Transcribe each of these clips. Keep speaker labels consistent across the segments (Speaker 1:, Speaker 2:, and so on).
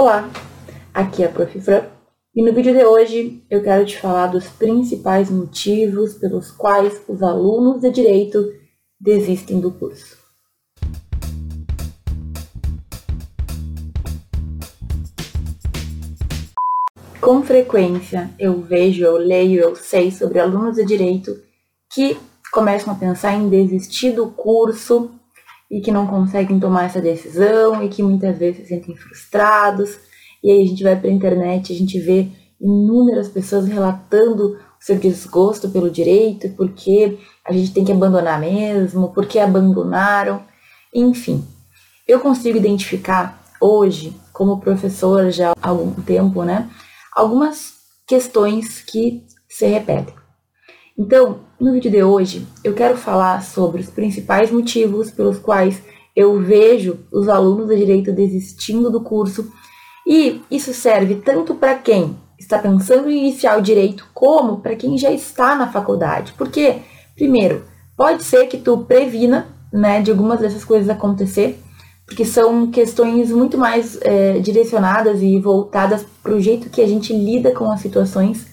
Speaker 1: Olá, aqui é a Prof. Fran e no vídeo de hoje eu quero te falar dos principais motivos pelos quais os alunos de Direito desistem do curso. Com frequência eu vejo, eu leio, eu sei sobre alunos de Direito que começam a pensar em desistir do curso e que não conseguem tomar essa decisão e que muitas vezes se sentem frustrados. E aí a gente vai para a internet, a gente vê inúmeras pessoas relatando o seu desgosto pelo direito, porque a gente tem que abandonar mesmo, porque abandonaram, enfim. Eu consigo identificar hoje, como professora já há algum tempo, né, algumas questões que se repetem. Então, no vídeo de hoje, eu quero falar sobre os principais motivos pelos quais eu vejo os alunos de direito desistindo do curso, e isso serve tanto para quem está pensando em iniciar o direito, como para quem já está na faculdade. Porque, primeiro, pode ser que tu previna, né, de algumas dessas coisas acontecer, porque são questões muito mais é, direcionadas e voltadas para o jeito que a gente lida com as situações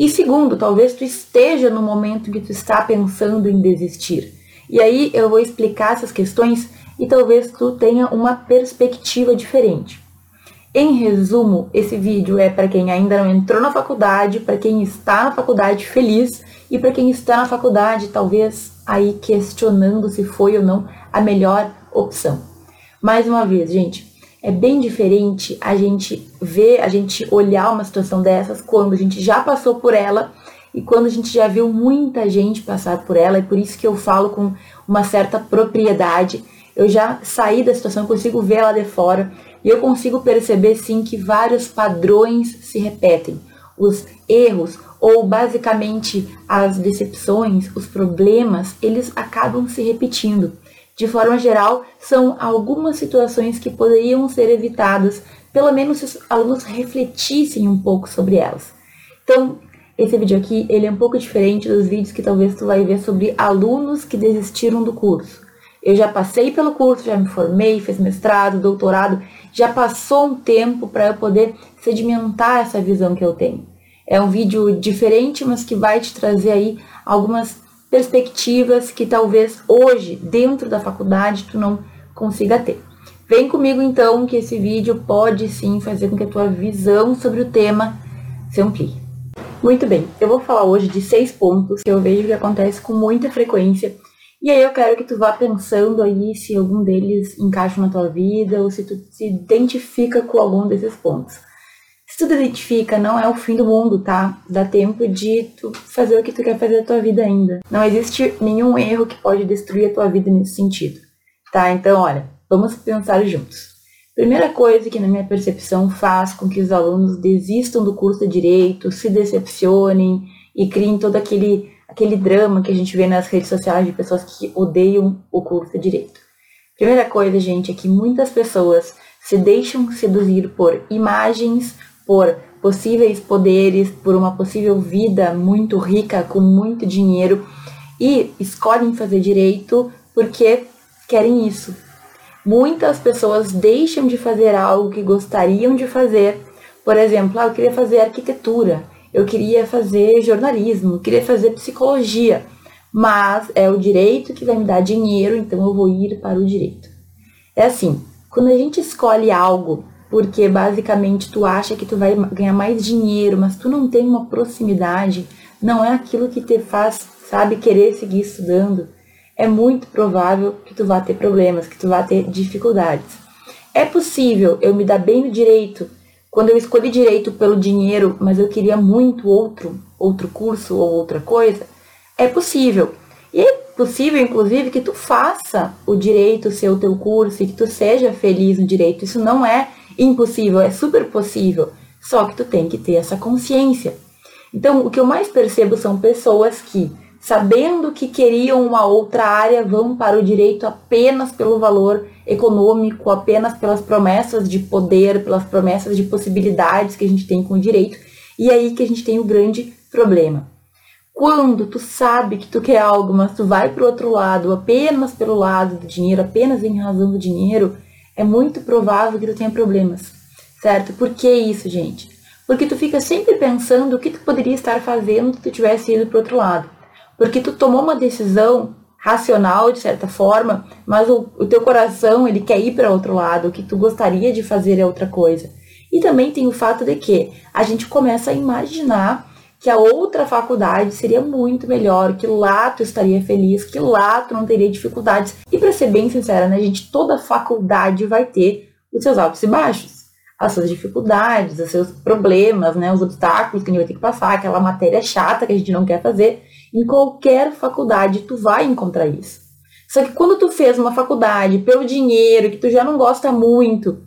Speaker 1: e segundo, talvez tu esteja no momento que tu está pensando em desistir. E aí eu vou explicar essas questões e talvez tu tenha uma perspectiva diferente. Em resumo, esse vídeo é para quem ainda não entrou na faculdade, para quem está na faculdade feliz e para quem está na faculdade talvez aí questionando se foi ou não a melhor opção. Mais uma vez, gente, é bem diferente a gente ver, a gente olhar uma situação dessas quando a gente já passou por ela e quando a gente já viu muita gente passar por ela, e por isso que eu falo com uma certa propriedade. Eu já saí da situação, consigo ver ela de fora e eu consigo perceber sim que vários padrões se repetem. Os erros ou basicamente as decepções, os problemas, eles acabam se repetindo. De forma geral, são algumas situações que poderiam ser evitadas, pelo menos se os alunos refletissem um pouco sobre elas. Então, esse vídeo aqui, ele é um pouco diferente dos vídeos que talvez tu vai ver sobre alunos que desistiram do curso. Eu já passei pelo curso, já me formei, fiz mestrado, doutorado, já passou um tempo para eu poder sedimentar essa visão que eu tenho. É um vídeo diferente, mas que vai te trazer aí algumas perspectivas que talvez hoje, dentro da faculdade, tu não consiga ter. Vem comigo então que esse vídeo pode sim fazer com que a tua visão sobre o tema se amplie. Muito bem, eu vou falar hoje de seis pontos que eu vejo que acontece com muita frequência. E aí eu quero que tu vá pensando aí se algum deles encaixa na tua vida ou se tu se identifica com algum desses pontos. Se tu identifica, não é o fim do mundo, tá? Dá tempo de tu fazer o que tu quer fazer da tua vida ainda. Não existe nenhum erro que pode destruir a tua vida nesse sentido, tá? Então, olha, vamos pensar juntos. Primeira coisa que, na minha percepção, faz com que os alunos desistam do curso de direito, se decepcionem e criem todo aquele, aquele drama que a gente vê nas redes sociais de pessoas que odeiam o curso de direito. Primeira coisa, gente, é que muitas pessoas se deixam seduzir por imagens, por possíveis poderes, por uma possível vida muito rica, com muito dinheiro, e escolhem fazer direito porque querem isso. Muitas pessoas deixam de fazer algo que gostariam de fazer. Por exemplo, ah, eu queria fazer arquitetura, eu queria fazer jornalismo, eu queria fazer psicologia, mas é o direito que vai me dar dinheiro, então eu vou ir para o direito. É assim, quando a gente escolhe algo porque basicamente tu acha que tu vai ganhar mais dinheiro, mas tu não tem uma proximidade, não é aquilo que te faz, sabe, querer seguir estudando, é muito provável que tu vá ter problemas, que tu vá ter dificuldades. É possível eu me dar bem no direito quando eu escolhi direito pelo dinheiro, mas eu queria muito outro, outro curso ou outra coisa? É possível. E é possível, inclusive, que tu faça o direito ser o teu curso e que tu seja feliz no direito. Isso não é impossível, é super possível. Só que tu tem que ter essa consciência. Então, o que eu mais percebo são pessoas que, sabendo que queriam uma outra área, vão para o direito apenas pelo valor econômico, apenas pelas promessas de poder, pelas promessas de possibilidades que a gente tem com o direito. E é aí que a gente tem o grande problema. Quando tu sabe que tu quer algo, mas tu vai para o outro lado apenas pelo lado do dinheiro, apenas em razão do dinheiro, é muito provável que tu tenha problemas. certo? Por que isso, gente? Porque tu fica sempre pensando o que tu poderia estar fazendo se tu tivesse ido para outro lado. Porque tu tomou uma decisão racional, de certa forma, mas o, o teu coração, ele quer ir para outro lado, o que tu gostaria de fazer é outra coisa. E também tem o fato de que a gente começa a imaginar que a outra faculdade seria muito melhor, que lá tu estaria feliz, que lá tu não teria dificuldades. E para ser bem sincera, né, gente, toda faculdade vai ter os seus altos e baixos, as suas dificuldades, os seus problemas, né, os obstáculos que a gente vai ter que passar, aquela matéria chata que a gente não quer fazer. Em qualquer faculdade tu vai encontrar isso. Só que quando tu fez uma faculdade pelo dinheiro, que tu já não gosta muito,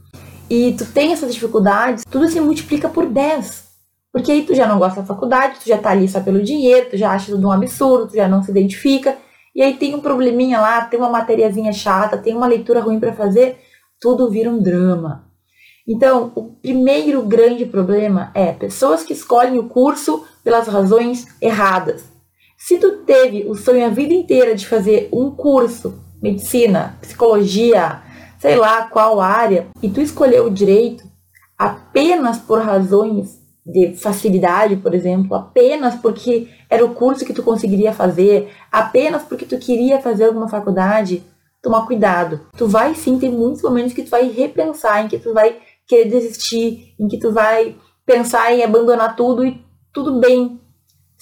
Speaker 1: e tu tem essas dificuldades, tudo se multiplica por 10. Porque aí tu já não gosta da faculdade, tu já tá ali só pelo dinheiro, tu já acha tudo um absurdo, tu já não se identifica. E aí tem um probleminha lá, tem uma materiazinha chata, tem uma leitura ruim para fazer, tudo vira um drama. Então, o primeiro grande problema é pessoas que escolhem o curso pelas razões erradas. Se tu teve o sonho a vida inteira de fazer um curso, medicina, psicologia, sei lá qual área, e tu escolheu o direito apenas por razões de facilidade, por exemplo, apenas porque era o curso que tu conseguiria fazer, apenas porque tu queria fazer alguma faculdade, tomar cuidado. Tu vai sim ter muitos momentos que tu vai repensar, em que tu vai querer desistir, em que tu vai pensar em abandonar tudo e tudo bem,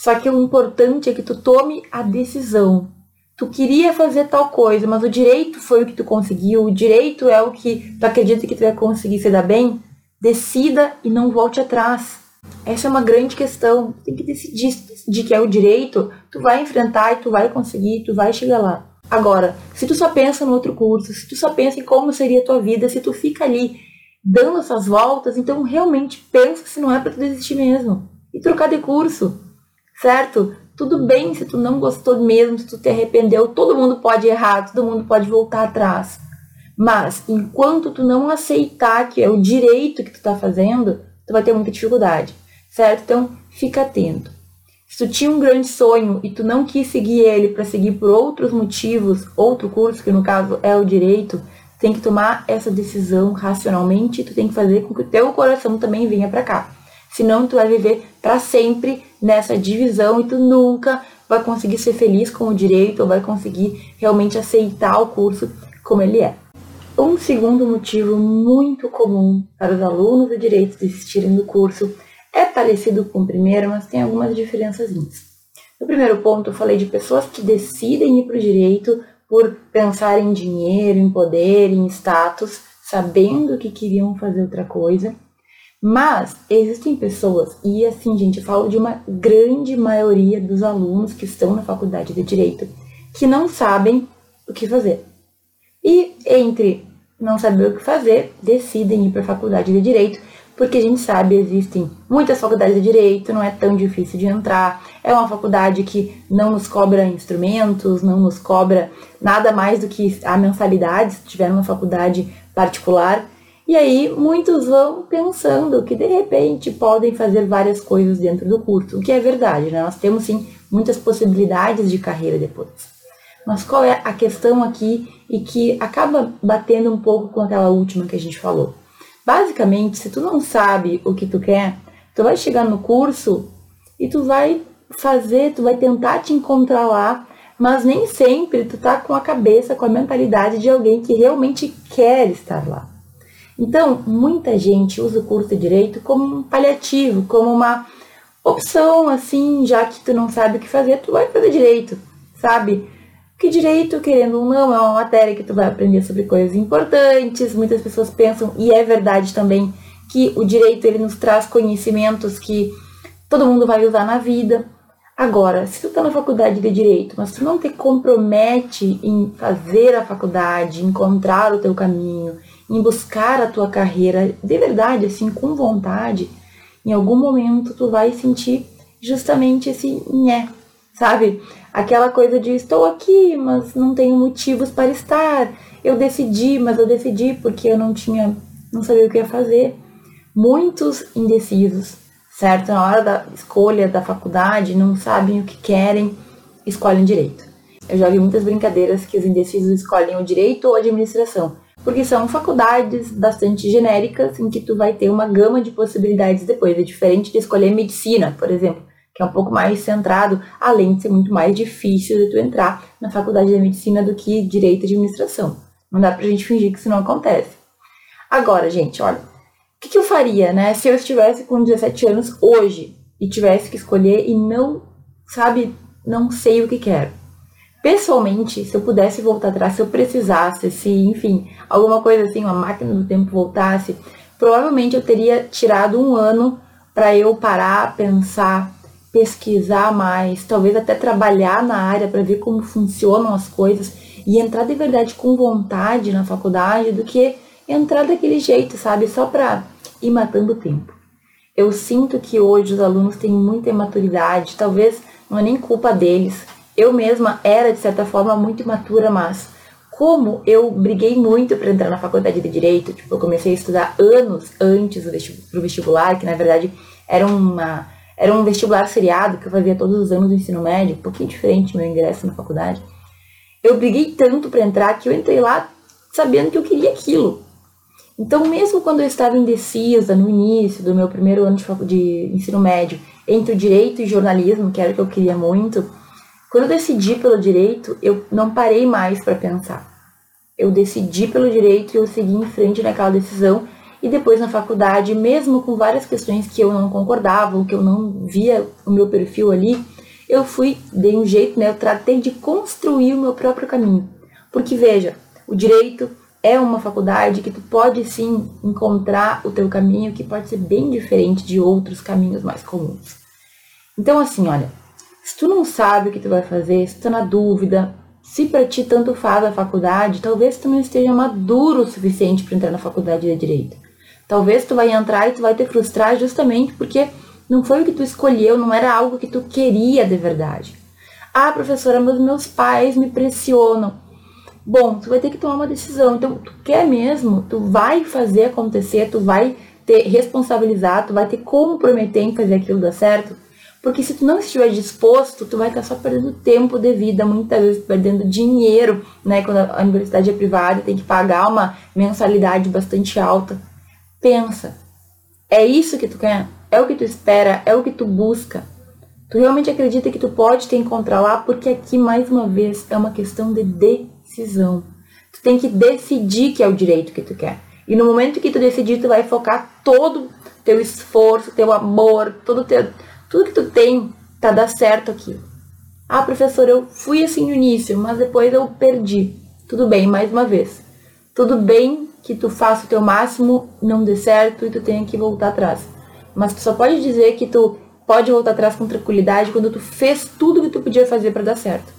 Speaker 1: só que o importante é que tu tome a decisão. Tu queria fazer tal coisa, mas o direito foi o que tu conseguiu, o direito é o que tu acredita que tu vai conseguir se dar bem. Decida e não volte atrás. Essa é uma grande questão. Tem que decidir de que é o direito, tu vai enfrentar e tu vai conseguir, tu vai chegar lá. Agora, se tu só pensa no outro curso, se tu só pensa em como seria a tua vida, se tu fica ali dando essas voltas, então realmente pensa se não é para tu desistir mesmo e trocar de curso certo? Tudo bem se tu não gostou mesmo, se tu te arrependeu, todo mundo pode errar, todo mundo pode voltar atrás. Mas enquanto tu não aceitar que é o direito que tu tá fazendo, tu vai ter muita dificuldade, certo? Então, fica atento. Se tu tinha um grande sonho e tu não quis seguir ele para seguir por outros motivos, outro curso que no caso é o direito, tem que tomar essa decisão racionalmente, tu tem que fazer com que o teu coração também venha para cá. Senão tu vai viver para sempre nessa divisão e tu nunca vai conseguir ser feliz com o direito ou vai conseguir realmente aceitar o curso como ele é. Um segundo motivo muito comum para os alunos de direito desistirem do curso é parecido com o primeiro, mas tem algumas diferenças. No primeiro ponto, eu falei de pessoas que decidem ir para o direito por pensar em dinheiro, em poder, em status, sabendo que queriam fazer outra coisa. Mas existem pessoas, e assim, gente, eu falo de uma grande maioria dos alunos que estão na faculdade de direito, que não sabem o que fazer. E entre não saber o que fazer, decidem ir para a faculdade de direito, porque a gente sabe existem muitas faculdades de direito, não é tão difícil de entrar. É uma faculdade que não nos cobra instrumentos, não nos cobra nada mais do que a mensalidade, se tiver uma faculdade particular. E aí muitos vão pensando que de repente podem fazer várias coisas dentro do curso, o que é verdade, né? Nós temos sim muitas possibilidades de carreira depois. Mas qual é a questão aqui e que acaba batendo um pouco com aquela última que a gente falou? Basicamente, se tu não sabe o que tu quer, tu vai chegar no curso e tu vai fazer, tu vai tentar te encontrar lá, mas nem sempre tu tá com a cabeça, com a mentalidade de alguém que realmente quer estar lá. Então, muita gente usa o curso de direito como um paliativo, como uma opção, assim, já que tu não sabe o que fazer, tu vai fazer direito, sabe? Que direito, querendo ou não, é uma matéria que tu vai aprender sobre coisas importantes. Muitas pessoas pensam, e é verdade também, que o direito ele nos traz conhecimentos que todo mundo vai usar na vida. Agora, se tu tá na faculdade de direito, mas tu não te compromete em fazer a faculdade, encontrar o teu caminho, em buscar a tua carreira de verdade, assim, com vontade, em algum momento tu vai sentir justamente esse nhé, sabe? Aquela coisa de estou aqui, mas não tenho motivos para estar. Eu decidi, mas eu decidi porque eu não tinha, não sabia o que ia fazer. Muitos indecisos, certo? Na hora da escolha da faculdade, não sabem o que querem, escolhem direito. Eu já vi muitas brincadeiras que os indecisos escolhem o direito ou a administração porque são faculdades bastante genéricas em que tu vai ter uma gama de possibilidades depois. É diferente de escolher medicina, por exemplo, que é um pouco mais centrado, além de ser muito mais difícil de tu entrar na faculdade de medicina do que direito e administração. Não dá pra gente fingir que isso não acontece. Agora, gente, olha, o que, que eu faria, né, se eu estivesse com 17 anos hoje e tivesse que escolher e não, sabe, não sei o que quero? Pessoalmente, se eu pudesse voltar atrás, se eu precisasse, se, enfim, alguma coisa assim, uma máquina do tempo voltasse, provavelmente eu teria tirado um ano para eu parar, pensar, pesquisar mais, talvez até trabalhar na área para ver como funcionam as coisas e entrar de verdade com vontade na faculdade do que entrar daquele jeito, sabe? Só para ir matando o tempo. Eu sinto que hoje os alunos têm muita imaturidade, talvez não é nem culpa deles. Eu mesma era, de certa forma, muito imatura, mas como eu briguei muito para entrar na faculdade de Direito, tipo, eu comecei a estudar anos antes do vestibular, que na verdade era uma era um vestibular seriado que eu fazia todos os anos do ensino médio, um pouquinho diferente meu ingresso na faculdade. Eu briguei tanto para entrar que eu entrei lá sabendo que eu queria aquilo. Então, mesmo quando eu estava indecisa no início do meu primeiro ano de, de ensino médio entre o direito e jornalismo, que era o que eu queria muito, quando eu decidi pelo direito, eu não parei mais para pensar. Eu decidi pelo direito e eu segui em frente naquela decisão e depois na faculdade, mesmo com várias questões que eu não concordava, ou que eu não via o meu perfil ali, eu fui, dei um jeito, né? Eu tratei de construir o meu próprio caminho. Porque veja, o direito é uma faculdade que tu pode sim encontrar o teu caminho que pode ser bem diferente de outros caminhos mais comuns. Então assim, olha, se tu não sabe o que tu vai fazer, se tu tá na dúvida, se para ti tanto faz a faculdade, talvez tu não esteja maduro o suficiente para entrar na faculdade de direito. Talvez tu vai entrar e tu vai te frustrar justamente porque não foi o que tu escolheu, não era algo que tu queria de verdade. Ah, professora, mas meus pais me pressionam. Bom, tu vai ter que tomar uma decisão. Então, tu quer mesmo, tu vai fazer acontecer, tu vai ter responsabilizar, tu vai ter comprometer em fazer aquilo dar certo. Porque se tu não estiver disposto, tu vai estar só perdendo tempo de vida, muitas vezes perdendo dinheiro, né? Quando a universidade é privada, tem que pagar uma mensalidade bastante alta. Pensa, é isso que tu quer? É o que tu espera? É o que tu busca? Tu realmente acredita que tu pode te encontrar lá? Porque aqui, mais uma vez, é uma questão de decisão. Tu tem que decidir que é o direito que tu quer. E no momento que tu decidir, tu vai focar todo teu esforço, teu amor, todo teu, tudo que tu tem para dar certo aquilo. Ah, professor, eu fui assim no início, mas depois eu perdi. Tudo bem, mais uma vez. Tudo bem que tu faça o teu máximo, não dê certo e tu tenha que voltar atrás. Mas tu só pode dizer que tu pode voltar atrás com tranquilidade quando tu fez tudo que tu podia fazer para dar certo.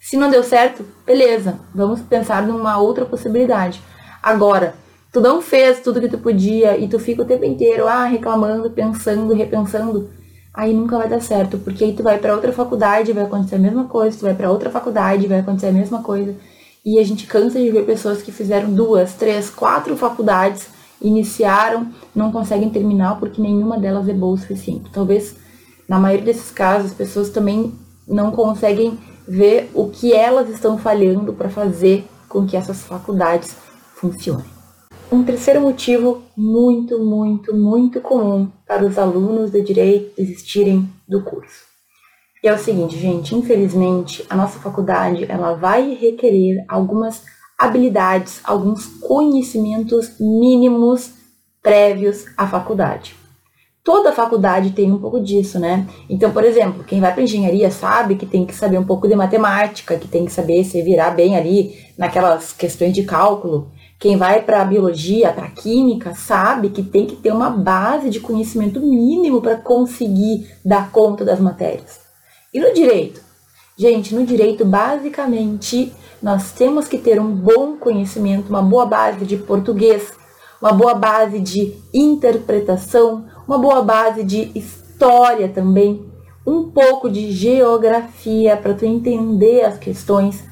Speaker 1: Se não deu certo, beleza, vamos pensar numa outra possibilidade. Agora, tu não fez tudo que tu podia e tu fica o tempo inteiro ah, reclamando, pensando, repensando, aí nunca vai dar certo, porque aí tu vai para outra faculdade, vai acontecer a mesma coisa, tu vai para outra faculdade, vai acontecer a mesma coisa. E a gente cansa de ver pessoas que fizeram duas, três, quatro faculdades, iniciaram, não conseguem terminar porque nenhuma delas é boa o suficiente. Talvez, na maioria desses casos, as pessoas também não conseguem ver o que elas estão falhando para fazer com que essas faculdades funcionem. Um terceiro motivo muito, muito, muito comum para os alunos de direito desistirem do curso e é o seguinte, gente, infelizmente, a nossa faculdade, ela vai requerer algumas habilidades, alguns conhecimentos mínimos prévios à faculdade. Toda faculdade tem um pouco disso, né? Então, por exemplo, quem vai para engenharia sabe que tem que saber um pouco de matemática, que tem que saber se virar bem ali naquelas questões de cálculo. Quem vai para biologia, para química, sabe que tem que ter uma base de conhecimento mínimo para conseguir dar conta das matérias. E no direito? Gente, no direito, basicamente, nós temos que ter um bom conhecimento, uma boa base de português, uma boa base de interpretação, uma boa base de história também, um pouco de geografia para tu entender as questões.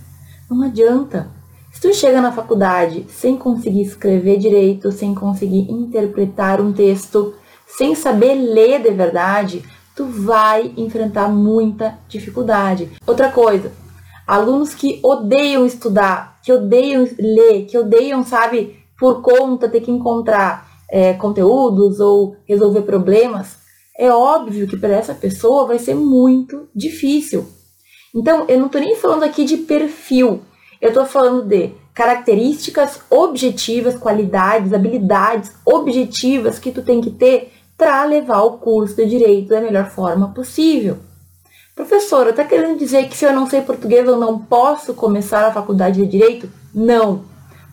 Speaker 1: Não adianta. Se tu chega na faculdade sem conseguir escrever direito, sem conseguir interpretar um texto, sem saber ler de verdade, tu vai enfrentar muita dificuldade. Outra coisa, alunos que odeiam estudar, que odeiam ler, que odeiam, sabe, por conta ter que encontrar é, conteúdos ou resolver problemas, é óbvio que para essa pessoa vai ser muito difícil. Então, eu não estou nem falando aqui de perfil, eu estou falando de características objetivas, qualidades, habilidades objetivas que tu tem que ter para levar o curso de direito da melhor forma possível. Professora, está querendo dizer que se eu não sei português eu não posso começar a faculdade de direito? Não.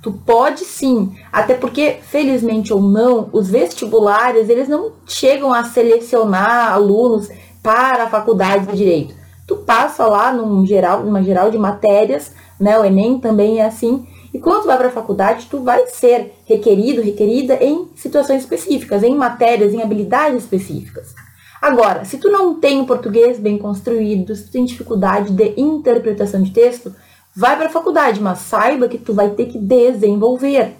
Speaker 1: Tu pode sim, até porque, felizmente ou não, os vestibulares eles não chegam a selecionar alunos para a faculdade de direito. Tu passa lá num geral, numa geral de matérias, né? O Enem também é assim. E quando tu vai para a faculdade, tu vai ser requerido, requerida em situações específicas, em matérias, em habilidades específicas. Agora, se tu não tem português bem construído, se tu tem dificuldade de interpretação de texto, vai para a faculdade, mas saiba que tu vai ter que desenvolver.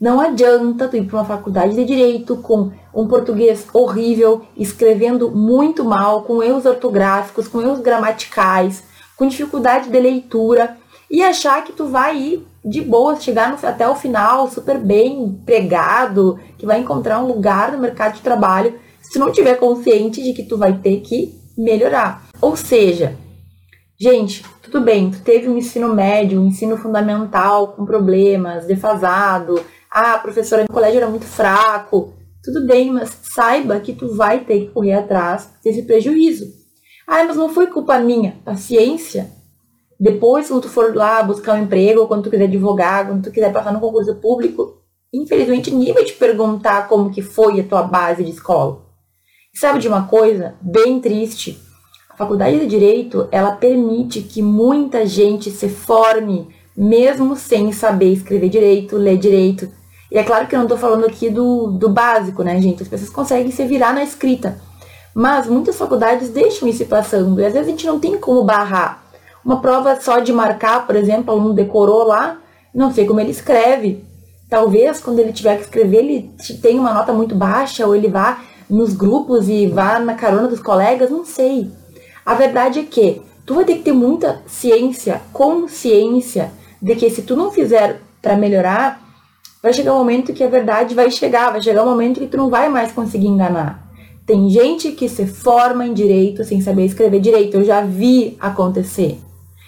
Speaker 1: Não adianta tu ir para uma faculdade de direito com um português horrível, escrevendo muito mal, com erros ortográficos, com erros gramaticais, com dificuldade de leitura e achar que tu vai ir de boa, chegar no, até o final super bem empregado, que vai encontrar um lugar no mercado de trabalho, se não tiver consciente de que tu vai ter que melhorar. Ou seja, gente, tudo bem, tu teve um ensino médio, um ensino fundamental com problemas, defasado, ah, a professora no colégio era muito fraco, tudo bem, mas saiba que tu vai ter que correr atrás desse prejuízo. Ah, mas não foi culpa minha. Paciência. Depois, quando tu for lá buscar um emprego, quando tu quiser advogar, quando tu quiser passar no concurso público, infelizmente ninguém vai te perguntar como que foi a tua base de escola. E sabe de uma coisa bem triste? A faculdade de Direito, ela permite que muita gente se forme, mesmo sem saber escrever direito, ler direito. E é claro que eu não estou falando aqui do, do básico, né, gente? As pessoas conseguem se virar na escrita. Mas muitas faculdades deixam isso passando. E às vezes a gente não tem como barrar. Uma prova só de marcar, por exemplo, o aluno decorou lá, não sei como ele escreve. Talvez quando ele tiver que escrever, ele tenha uma nota muito baixa, ou ele vá nos grupos e vá na carona dos colegas, não sei. A verdade é que tu vai ter que ter muita ciência, consciência de que se tu não fizer para melhorar, vai chegar um momento que a verdade vai chegar, vai chegar um momento que tu não vai mais conseguir enganar. Tem gente que se forma em direito sem saber escrever direito. Eu já vi acontecer.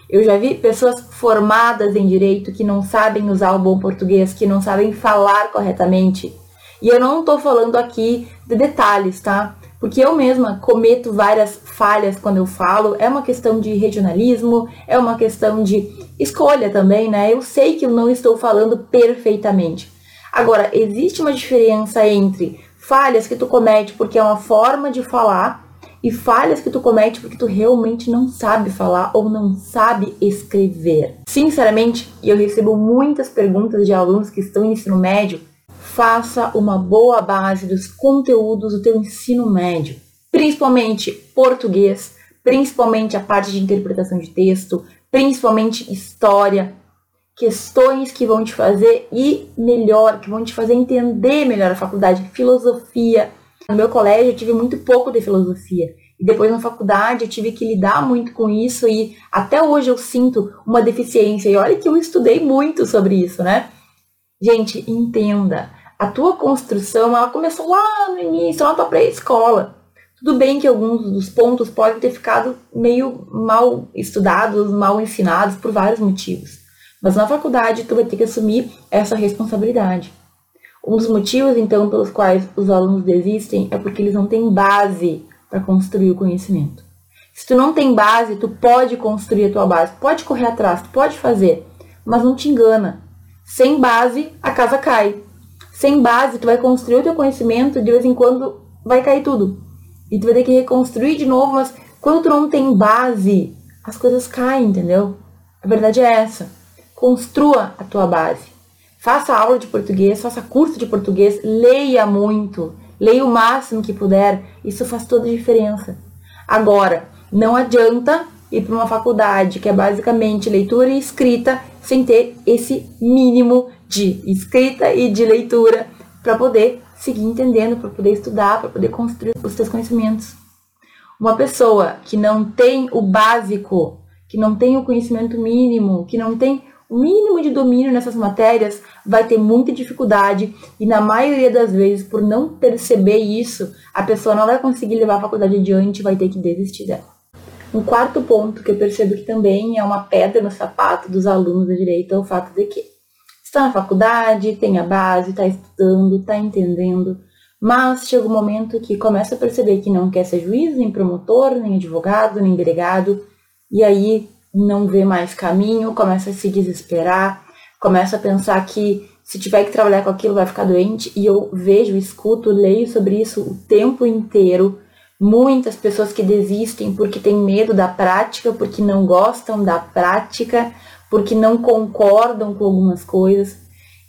Speaker 1: Eu já vi pessoas formadas em direito que não sabem usar o bom português, que não sabem falar corretamente. E eu não estou falando aqui de detalhes, tá? porque eu mesma cometo várias falhas quando eu falo. É uma questão de regionalismo, é uma questão de escolha também, né? Eu sei que eu não estou falando perfeitamente. Agora, existe uma diferença entre falhas que tu comete porque é uma forma de falar e falhas que tu comete porque tu realmente não sabe falar ou não sabe escrever. Sinceramente, eu recebo muitas perguntas de alunos que estão em ensino médio faça uma boa base dos conteúdos do teu ensino médio, principalmente português, principalmente a parte de interpretação de texto, principalmente história, questões que vão te fazer ir melhor, que vão te fazer entender melhor a faculdade, filosofia. No meu colégio eu tive muito pouco de filosofia. E depois na faculdade eu tive que lidar muito com isso e até hoje eu sinto uma deficiência. E olha que eu estudei muito sobre isso, né? Gente, entenda a tua construção ela começou lá no início, lá na tua pré-escola. Tudo bem que alguns dos pontos podem ter ficado meio mal estudados, mal ensinados por vários motivos. Mas na faculdade tu vai ter que assumir essa responsabilidade. Um dos motivos, então, pelos quais os alunos desistem é porque eles não têm base para construir o conhecimento. Se tu não tem base, tu pode construir a tua base, pode correr atrás, pode fazer, mas não te engana. Sem base, a casa cai sem base, tu vai construir o teu conhecimento, de vez em quando vai cair tudo. E tu vai ter que reconstruir de novo, mas quando tu não tem base, as coisas caem, entendeu? A verdade é essa. Construa a tua base. Faça aula de português, faça curso de português, leia muito, leia o máximo que puder. Isso faz toda a diferença. Agora, não adianta ir para uma faculdade que é basicamente leitura e escrita sem ter esse mínimo de escrita e de leitura para poder seguir entendendo, para poder estudar, para poder construir os seus conhecimentos. Uma pessoa que não tem o básico que não tem o conhecimento mínimo, que não tem o mínimo de domínio nessas matérias, vai ter muita dificuldade e na maioria das vezes, por não perceber isso, a pessoa não vai conseguir levar a faculdade adiante e vai ter que desistir dela. Um quarto ponto que eu percebo que também é uma pedra no sapato dos alunos da direito é o fato de que está na faculdade, tem a base, está estudando, está entendendo, mas chega um momento que começa a perceber que não quer ser juiz, nem promotor, nem advogado, nem delegado, e aí não vê mais caminho, começa a se desesperar, começa a pensar que se tiver que trabalhar com aquilo vai ficar doente, e eu vejo, escuto, leio sobre isso o tempo inteiro. Muitas pessoas que desistem porque têm medo da prática, porque não gostam da prática, porque não concordam com algumas coisas.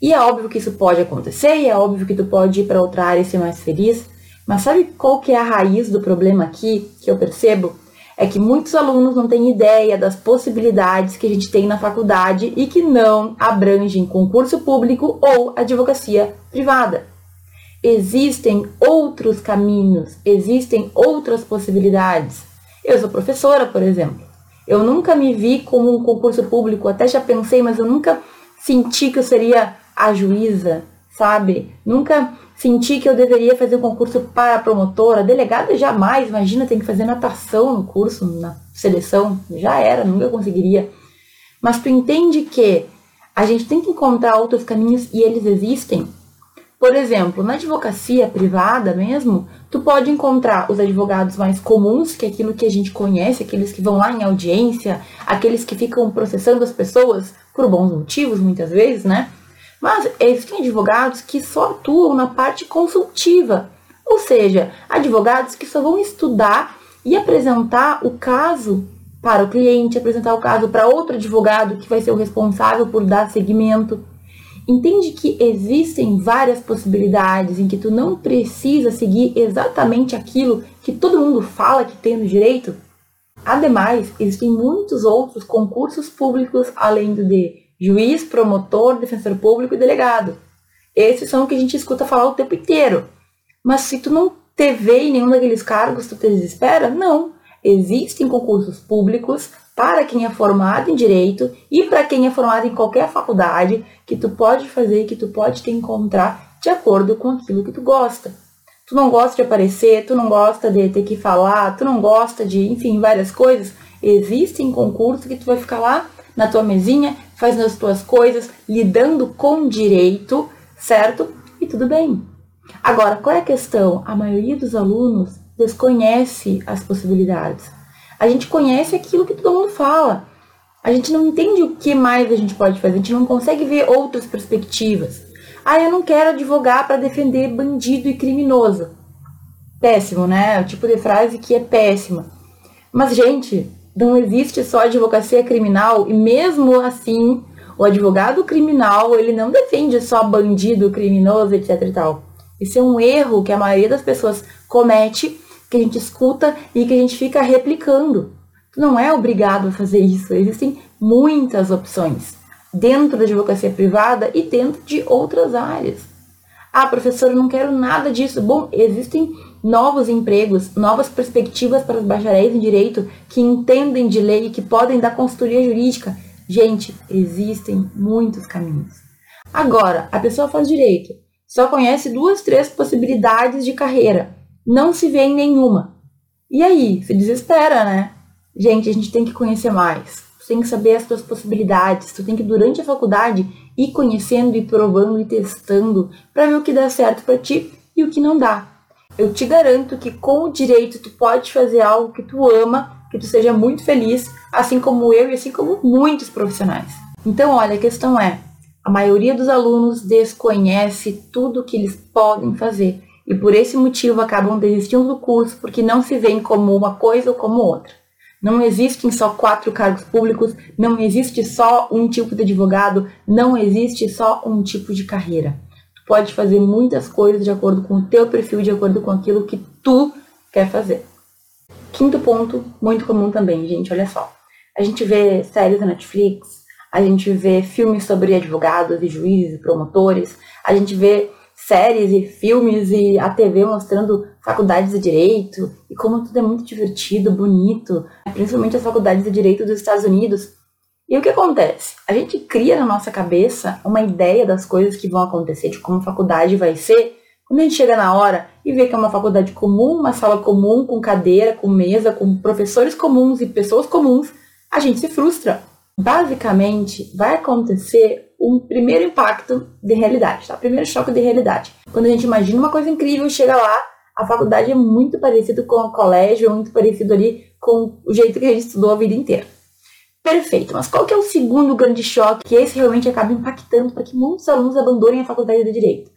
Speaker 1: E é óbvio que isso pode acontecer, e é óbvio que tu pode ir para outra área e ser mais feliz. Mas sabe qual que é a raiz do problema aqui, que eu percebo? É que muitos alunos não têm ideia das possibilidades que a gente tem na faculdade e que não abrangem concurso público ou advocacia privada. Existem outros caminhos, existem outras possibilidades. Eu sou professora, por exemplo. Eu nunca me vi como um concurso público, até já pensei, mas eu nunca senti que eu seria a juíza, sabe? Nunca senti que eu deveria fazer um concurso para promotora. Delegada jamais, imagina, tem que fazer natação no curso, na seleção. Já era, nunca conseguiria. Mas tu entende que a gente tem que encontrar outros caminhos e eles existem. Por exemplo, na advocacia privada mesmo, tu pode encontrar os advogados mais comuns, que é aquilo que a gente conhece, aqueles que vão lá em audiência, aqueles que ficam processando as pessoas por bons motivos, muitas vezes, né? Mas existem advogados que só atuam na parte consultiva, ou seja, advogados que só vão estudar e apresentar o caso para o cliente, apresentar o caso para outro advogado que vai ser o responsável por dar seguimento. Entende que existem várias possibilidades em que tu não precisa seguir exatamente aquilo que todo mundo fala que tem no direito? Ademais, existem muitos outros concursos públicos além do de juiz, promotor, defensor público e delegado. Esses são o que a gente escuta falar o tempo inteiro. Mas se tu não te vê em nenhum daqueles cargos, tu te desespera? Não. Existem concursos públicos para quem é formado em direito e para quem é formado em qualquer faculdade que tu pode fazer, que tu pode te encontrar de acordo com aquilo que tu gosta. Tu não gosta de aparecer, tu não gosta de ter que falar, tu não gosta de, enfim, várias coisas. Existem concursos que tu vai ficar lá na tua mesinha fazendo as tuas coisas, lidando com direito, certo? E tudo bem. Agora, qual é a questão? A maioria dos alunos desconhece as possibilidades. A gente conhece aquilo que todo mundo fala. A gente não entende o que mais a gente pode fazer, a gente não consegue ver outras perspectivas. Ah, eu não quero advogar para defender bandido e criminoso. Péssimo, né? É o tipo de frase que é péssima. Mas, gente, não existe só advocacia criminal e mesmo assim o advogado criminal ele não defende só bandido, criminoso, etc e tal. Isso é um erro que a maioria das pessoas comete, que a gente escuta e que a gente fica replicando. Tu não é obrigado a fazer isso. Existem muitas opções dentro da advocacia privada e dentro de outras áreas. Ah, professor, não quero nada disso. Bom, existem novos empregos, novas perspectivas para os bacharéis em direito que entendem de lei e que podem dar consultoria jurídica. Gente, existem muitos caminhos. Agora, a pessoa faz direito, só conhece duas, três possibilidades de carreira, não se vê em nenhuma. E aí, se desespera, né? Gente, a gente tem que conhecer mais. Tu tem que saber as tuas possibilidades. Tu tem que, durante a faculdade, ir conhecendo e provando e testando para ver o que dá certo para ti e o que não dá. Eu te garanto que com o direito tu pode fazer algo que tu ama, que tu seja muito feliz, assim como eu e assim como muitos profissionais. Então, olha, a questão é, a maioria dos alunos desconhece tudo que eles podem fazer e por esse motivo acabam desistindo do curso porque não se veem como uma coisa ou como outra. Não existem só quatro cargos públicos, não existe só um tipo de advogado, não existe só um tipo de carreira pode fazer muitas coisas de acordo com o teu perfil, de acordo com aquilo que tu quer fazer. Quinto ponto, muito comum também, gente, olha só. A gente vê séries na Netflix, a gente vê filmes sobre advogados e juízes e promotores, a gente vê séries e filmes e a TV mostrando faculdades de direito e como tudo é muito divertido, bonito, principalmente as faculdades de direito dos Estados Unidos. E o que acontece? A gente cria na nossa cabeça uma ideia das coisas que vão acontecer, de como a faculdade vai ser, quando a gente chega na hora e vê que é uma faculdade comum, uma sala comum, com cadeira, com mesa, com professores comuns e pessoas comuns, a gente se frustra. Basicamente, vai acontecer um primeiro impacto de realidade, tá? Primeiro choque de realidade. Quando a gente imagina uma coisa incrível chega lá, a faculdade é muito parecido com o colégio, muito parecido ali com o jeito que a gente estudou a vida inteira. Perfeito, mas qual que é o segundo grande choque que esse realmente acaba impactando para que muitos alunos abandonem a faculdade de Direito?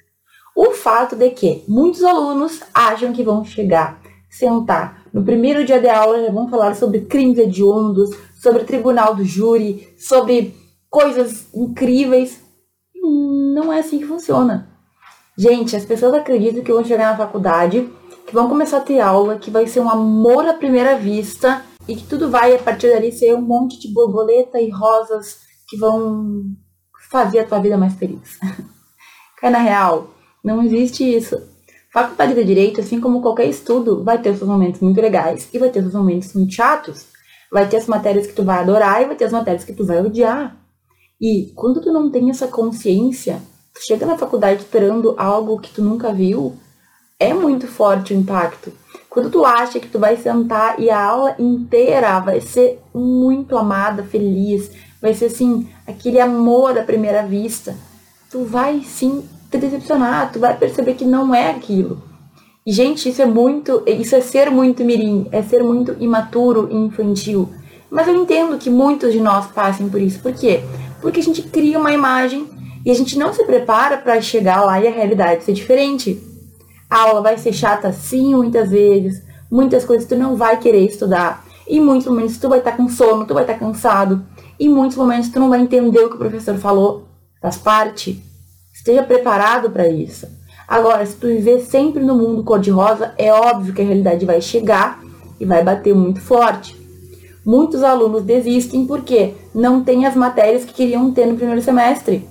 Speaker 1: O fato de que muitos alunos acham que vão chegar, sentar no primeiro dia de aula, já vão falar sobre crimes hediondos, sobre tribunal do júri, sobre coisas incríveis. Não é assim que funciona. Gente, as pessoas acreditam que vão chegar na faculdade, que vão começar a ter aula, que vai ser um amor à primeira vista e que tudo vai a partir dali ser um monte de borboleta e rosas que vão fazer a tua vida mais feliz. Cai na real, não existe isso. Faculdade de Direito, assim como qualquer estudo, vai ter seus momentos muito legais e vai ter seus momentos muito chatos. Vai ter as matérias que tu vai adorar e vai ter as matérias que tu vai odiar. E quando tu não tem essa consciência, tu chega na faculdade esperando algo que tu nunca viu, é muito forte o impacto. Quando tu acha que tu vai sentar e a aula inteira vai ser muito amada, feliz, vai ser assim, aquele amor à primeira vista, tu vai sim te decepcionar, tu vai perceber que não é aquilo. E, gente, isso é muito. Isso é ser muito mirim, é ser muito imaturo e infantil. Mas eu entendo que muitos de nós passem por isso. Por quê? Porque a gente cria uma imagem e a gente não se prepara para chegar lá e a realidade ser diferente. A aula vai ser chata sim, muitas vezes. Muitas coisas tu não vai querer estudar. Em muitos momentos tu vai estar tá com sono, tu vai estar tá cansado. Em muitos momentos tu não vai entender o que o professor falou. Faz parte. Esteja preparado para isso. Agora, se tu viver sempre no mundo cor-de-rosa, é óbvio que a realidade vai chegar e vai bater muito forte. Muitos alunos desistem porque não têm as matérias que queriam ter no primeiro semestre.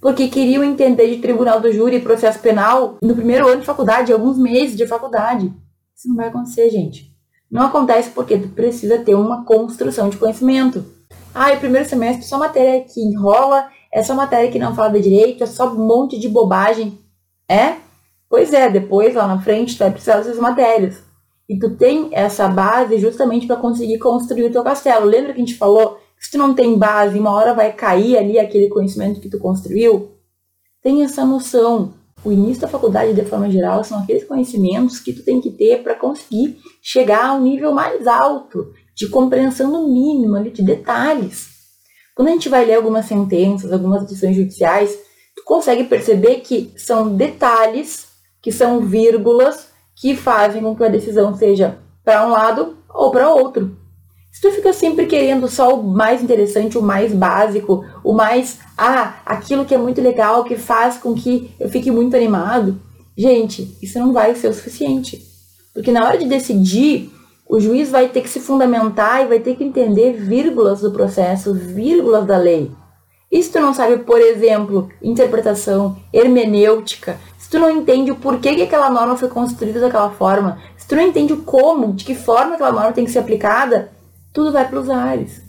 Speaker 1: Porque queriam entender de tribunal do júri e processo penal no primeiro ano de faculdade, alguns meses de faculdade. Isso não vai acontecer, gente. Não acontece porque tu precisa ter uma construção de conhecimento. Ah, e primeiro semestre só matéria que enrola é só matéria que não fala de direito, é só um monte de bobagem. É? Pois é, depois lá na frente tu vai precisar dessas matérias. E tu tem essa base justamente para conseguir construir o teu castelo. Lembra que a gente falou que se tu não tem base, uma hora vai cair ali aquele conhecimento que tu construiu? Tem essa noção. O início da faculdade, de forma geral, são aqueles conhecimentos que tu tem que ter para conseguir chegar a um nível mais alto de compreensão no mínimo ali, de detalhes. Quando a gente vai ler algumas sentenças, algumas decisões judiciais, tu consegue perceber que são detalhes, que são vírgulas, que fazem com que a decisão seja para um lado ou para outro. Se tu fica sempre querendo só o mais interessante, o mais básico, o mais, ah, aquilo que é muito legal, que faz com que eu fique muito animado, gente, isso não vai ser o suficiente. Porque na hora de decidir o juiz vai ter que se fundamentar e vai ter que entender vírgulas do processo, vírgulas da lei. E se tu não sabe, por exemplo, interpretação, hermenêutica, se tu não entende o porquê que aquela norma foi construída daquela forma, se tu não entende o como, de que forma aquela norma tem que ser aplicada, tudo vai para os ares.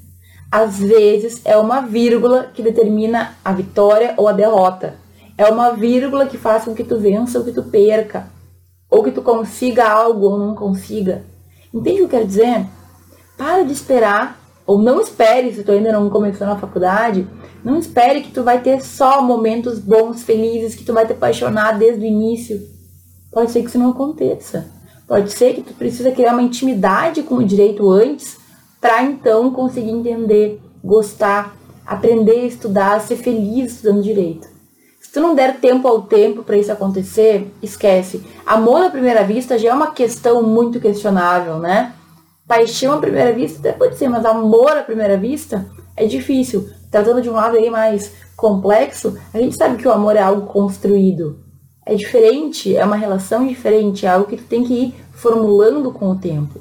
Speaker 1: Às vezes é uma vírgula que determina a vitória ou a derrota. É uma vírgula que faz com que tu vença ou que tu perca. Ou que tu consiga algo ou não consiga. Entende o que eu quero dizer? Para de esperar, ou não espere, se tu ainda não começou na faculdade, não espere que tu vai ter só momentos bons, felizes, que tu vai te apaixonar desde o início. Pode ser que isso não aconteça. Pode ser que tu precisa criar uma intimidade com o direito antes, para então conseguir entender, gostar, aprender a estudar, ser feliz estudando direito. Se tu não der tempo ao tempo para isso acontecer, esquece. Amor à primeira vista já é uma questão muito questionável, né? Paixão à primeira vista pode ser, mas amor à primeira vista é difícil. Tratando de um lado aí mais complexo, a gente sabe que o amor é algo construído. É diferente, é uma relação diferente, é algo que tu tem que ir formulando com o tempo.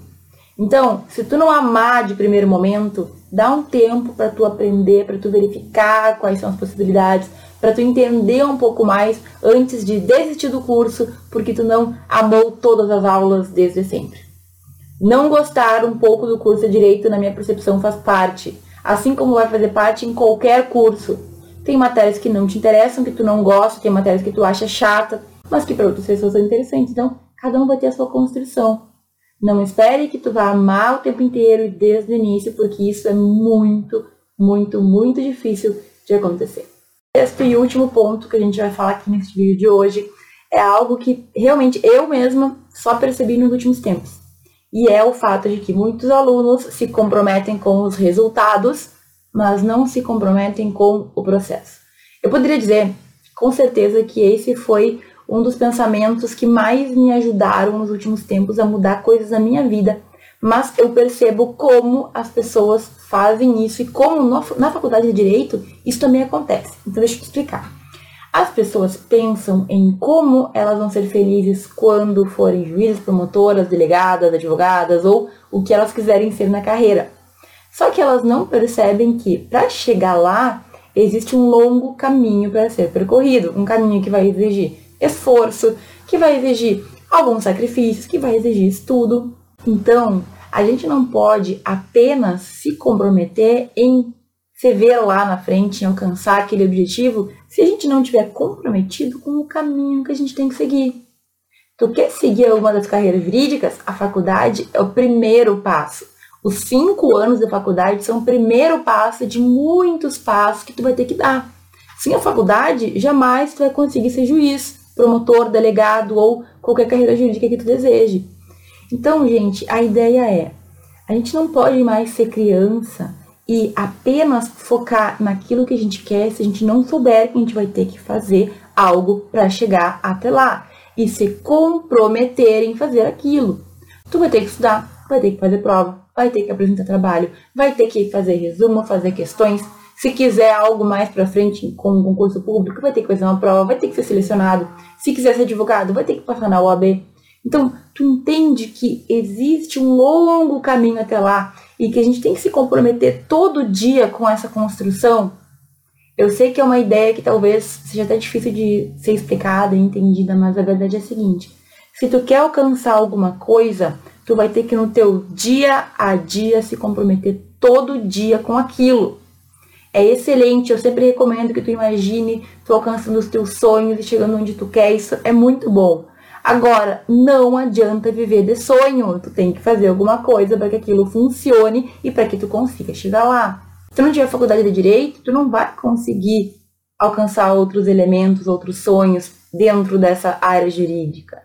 Speaker 1: Então, se tu não amar de primeiro momento, Dá um tempo para tu aprender, para tu verificar quais são as possibilidades, para tu entender um pouco mais antes de desistir do curso, porque tu não amou todas as aulas desde sempre. Não gostar um pouco do curso de direito, na minha percepção, faz parte, assim como vai fazer parte em qualquer curso. Tem matérias que não te interessam, que tu não gosta, tem matérias que tu acha chata, mas que para outras pessoas são interessantes. Então, cada um vai ter a sua construção. Não espere que tu vá amar o tempo inteiro e desde o início, porque isso é muito, muito, muito difícil de acontecer. Sexto e último ponto que a gente vai falar aqui nesse vídeo de hoje é algo que realmente eu mesma só percebi nos últimos tempos. E é o fato de que muitos alunos se comprometem com os resultados, mas não se comprometem com o processo. Eu poderia dizer, com certeza, que esse foi um dos pensamentos que mais me ajudaram nos últimos tempos a mudar coisas na minha vida, mas eu percebo como as pessoas fazem isso e como na faculdade de direito isso também acontece. Então deixa eu te explicar. As pessoas pensam em como elas vão ser felizes quando forem juízes, promotoras, delegadas, advogadas ou o que elas quiserem ser na carreira. Só que elas não percebem que para chegar lá existe um longo caminho para ser percorrido, um caminho que vai exigir esforço, que vai exigir alguns sacrifícios, que vai exigir estudo. Então, a gente não pode apenas se comprometer em se ver lá na frente, em alcançar aquele objetivo, se a gente não tiver comprometido com o caminho que a gente tem que seguir. Tu quer seguir uma das carreiras jurídicas? A faculdade é o primeiro passo. Os cinco anos da faculdade são o primeiro passo de muitos passos que tu vai ter que dar. Sem a faculdade, jamais tu vai conseguir ser juiz, promotor, delegado ou qualquer carreira jurídica que tu deseje. Então, gente, a ideia é: a gente não pode mais ser criança e apenas focar naquilo que a gente quer se a gente não souber que a gente vai ter que fazer algo para chegar até lá e se comprometer em fazer aquilo. Tu vai ter que estudar, vai ter que fazer prova, vai ter que apresentar trabalho, vai ter que fazer resumo, fazer questões, se quiser algo mais para frente com um concurso público, vai ter que fazer uma prova, vai ter que ser selecionado. Se quiser ser advogado, vai ter que passar na OAB. Então, tu entende que existe um longo caminho até lá e que a gente tem que se comprometer todo dia com essa construção. Eu sei que é uma ideia que talvez seja até difícil de ser explicada e entendida, mas a verdade é a seguinte: se tu quer alcançar alguma coisa, tu vai ter que no teu dia a dia se comprometer todo dia com aquilo é excelente. Eu sempre recomendo que tu imagine tu alcançando os teus sonhos e chegando onde tu quer. Isso é muito bom. Agora, não adianta viver de sonho. Tu tem que fazer alguma coisa para que aquilo funcione e para que tu consiga chegar lá. Se tu não tiver faculdade de direito, tu não vai conseguir alcançar outros elementos, outros sonhos dentro dessa área jurídica.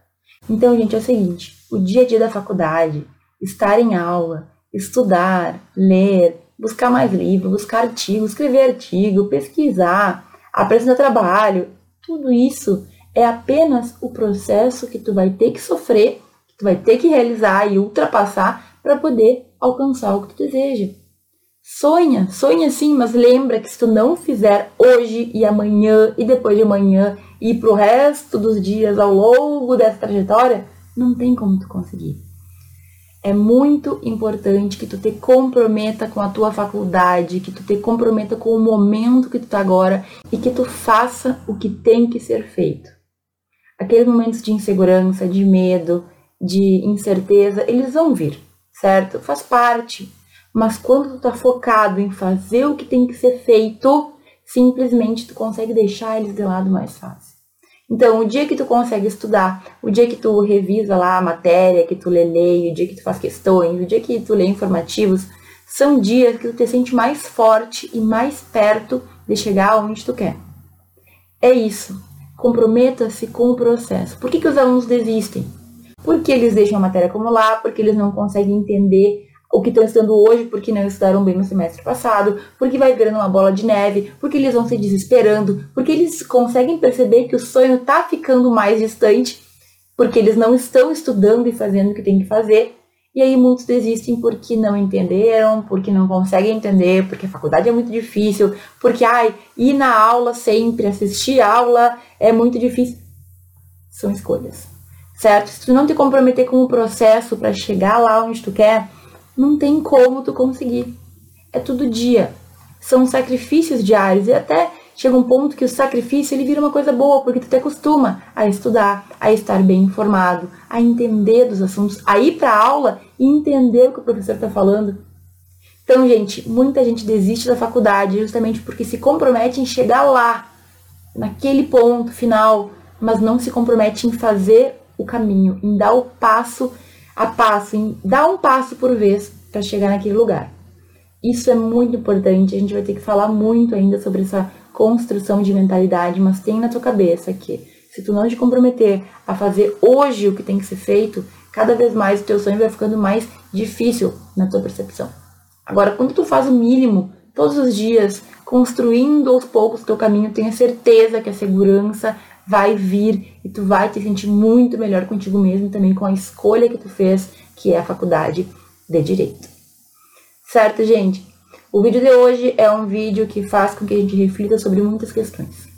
Speaker 1: Então, gente, é o seguinte: o dia a dia da faculdade, estar em aula, estudar, ler, buscar mais livro, buscar artigo, escrever artigo, pesquisar, apresentar trabalho, tudo isso é apenas o processo que tu vai ter que sofrer, que tu vai ter que realizar e ultrapassar para poder alcançar o que tu deseja. Sonha, sonha sim, mas lembra que se tu não fizer hoje e amanhã e depois de amanhã e pro resto dos dias ao longo dessa trajetória, não tem como tu conseguir é muito importante que tu te comprometa com a tua faculdade, que tu te comprometa com o momento que tu tá agora e que tu faça o que tem que ser feito. Aqueles momentos de insegurança, de medo, de incerteza, eles vão vir, certo? Faz parte. Mas quando tu tá focado em fazer o que tem que ser feito, simplesmente tu consegue deixar eles de lado mais fácil. Então, o dia que tu consegue estudar, o dia que tu revisa lá a matéria, que tu lê lei, o dia que tu faz questões, o dia que tu lê informativos, são dias que tu te sente mais forte e mais perto de chegar onde tu quer. É isso. Comprometa-se com o processo. Por que, que os alunos desistem? Porque eles deixam a matéria acumular, porque eles não conseguem entender o que estão estudando hoje porque não estudaram bem no semestre passado, porque vai virando uma bola de neve, porque eles vão se desesperando, porque eles conseguem perceber que o sonho está ficando mais distante, porque eles não estão estudando e fazendo o que tem que fazer. E aí muitos desistem porque não entenderam, porque não conseguem entender, porque a faculdade é muito difícil, porque ai, ir na aula sempre, assistir aula é muito difícil. São escolhas. Certo? Se tu não te comprometer com o processo para chegar lá onde tu quer, não tem como tu conseguir. é todo dia. São sacrifícios diários e até chega um ponto que o sacrifício ele vira uma coisa boa, porque tu te acostuma a estudar, a estar bem informado, a entender dos assuntos, a ir para aula e entender o que o professor está falando. Então, gente, muita gente desiste da faculdade justamente porque se compromete em chegar lá, naquele ponto final, mas não se compromete em fazer o caminho, em dar o passo a passo, em dar um passo por vez para chegar naquele lugar. Isso é muito importante, a gente vai ter que falar muito ainda sobre essa construção de mentalidade, mas tem na tua cabeça que se tu não te comprometer a fazer hoje o que tem que ser feito, cada vez mais o teu sonho vai ficando mais difícil na tua percepção. Agora, quando tu faz o mínimo todos os dias, construindo aos poucos o teu caminho, tenha certeza que a segurança vai vir e tu vai te sentir muito melhor contigo mesmo também com a escolha que tu fez, que é a faculdade de direito. Certo, gente? O vídeo de hoje é um vídeo que faz com que a gente reflita sobre muitas questões.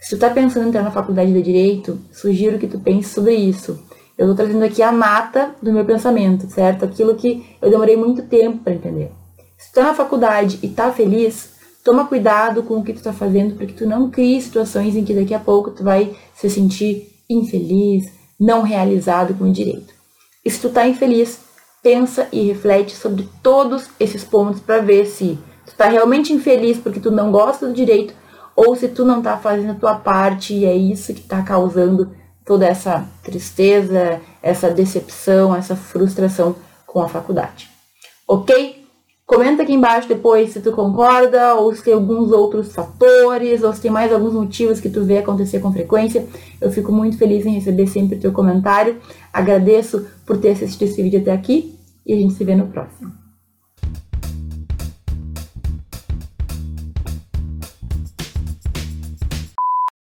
Speaker 1: Se tu tá pensando em entrar na faculdade de direito, sugiro que tu pense sobre isso. Eu tô trazendo aqui a mata do meu pensamento, certo? Aquilo que eu demorei muito tempo para entender. Se tu tá na faculdade e tá feliz, toma cuidado com o que tu tá fazendo, porque tu não crie situações em que daqui a pouco tu vai se sentir infeliz, não realizado com o direito. E se tu tá infeliz, pensa e reflete sobre todos esses pontos para ver se tu tá realmente infeliz porque tu não gosta do direito ou se tu não tá fazendo a tua parte e é isso que tá causando toda essa tristeza, essa decepção, essa frustração com a faculdade. OK? Comenta aqui embaixo depois se tu concorda, ou se tem alguns outros fatores, ou se tem mais alguns motivos que tu vê acontecer com frequência. Eu fico muito feliz em receber sempre o teu comentário. Agradeço por ter assistido esse vídeo até aqui e a gente se vê no próximo.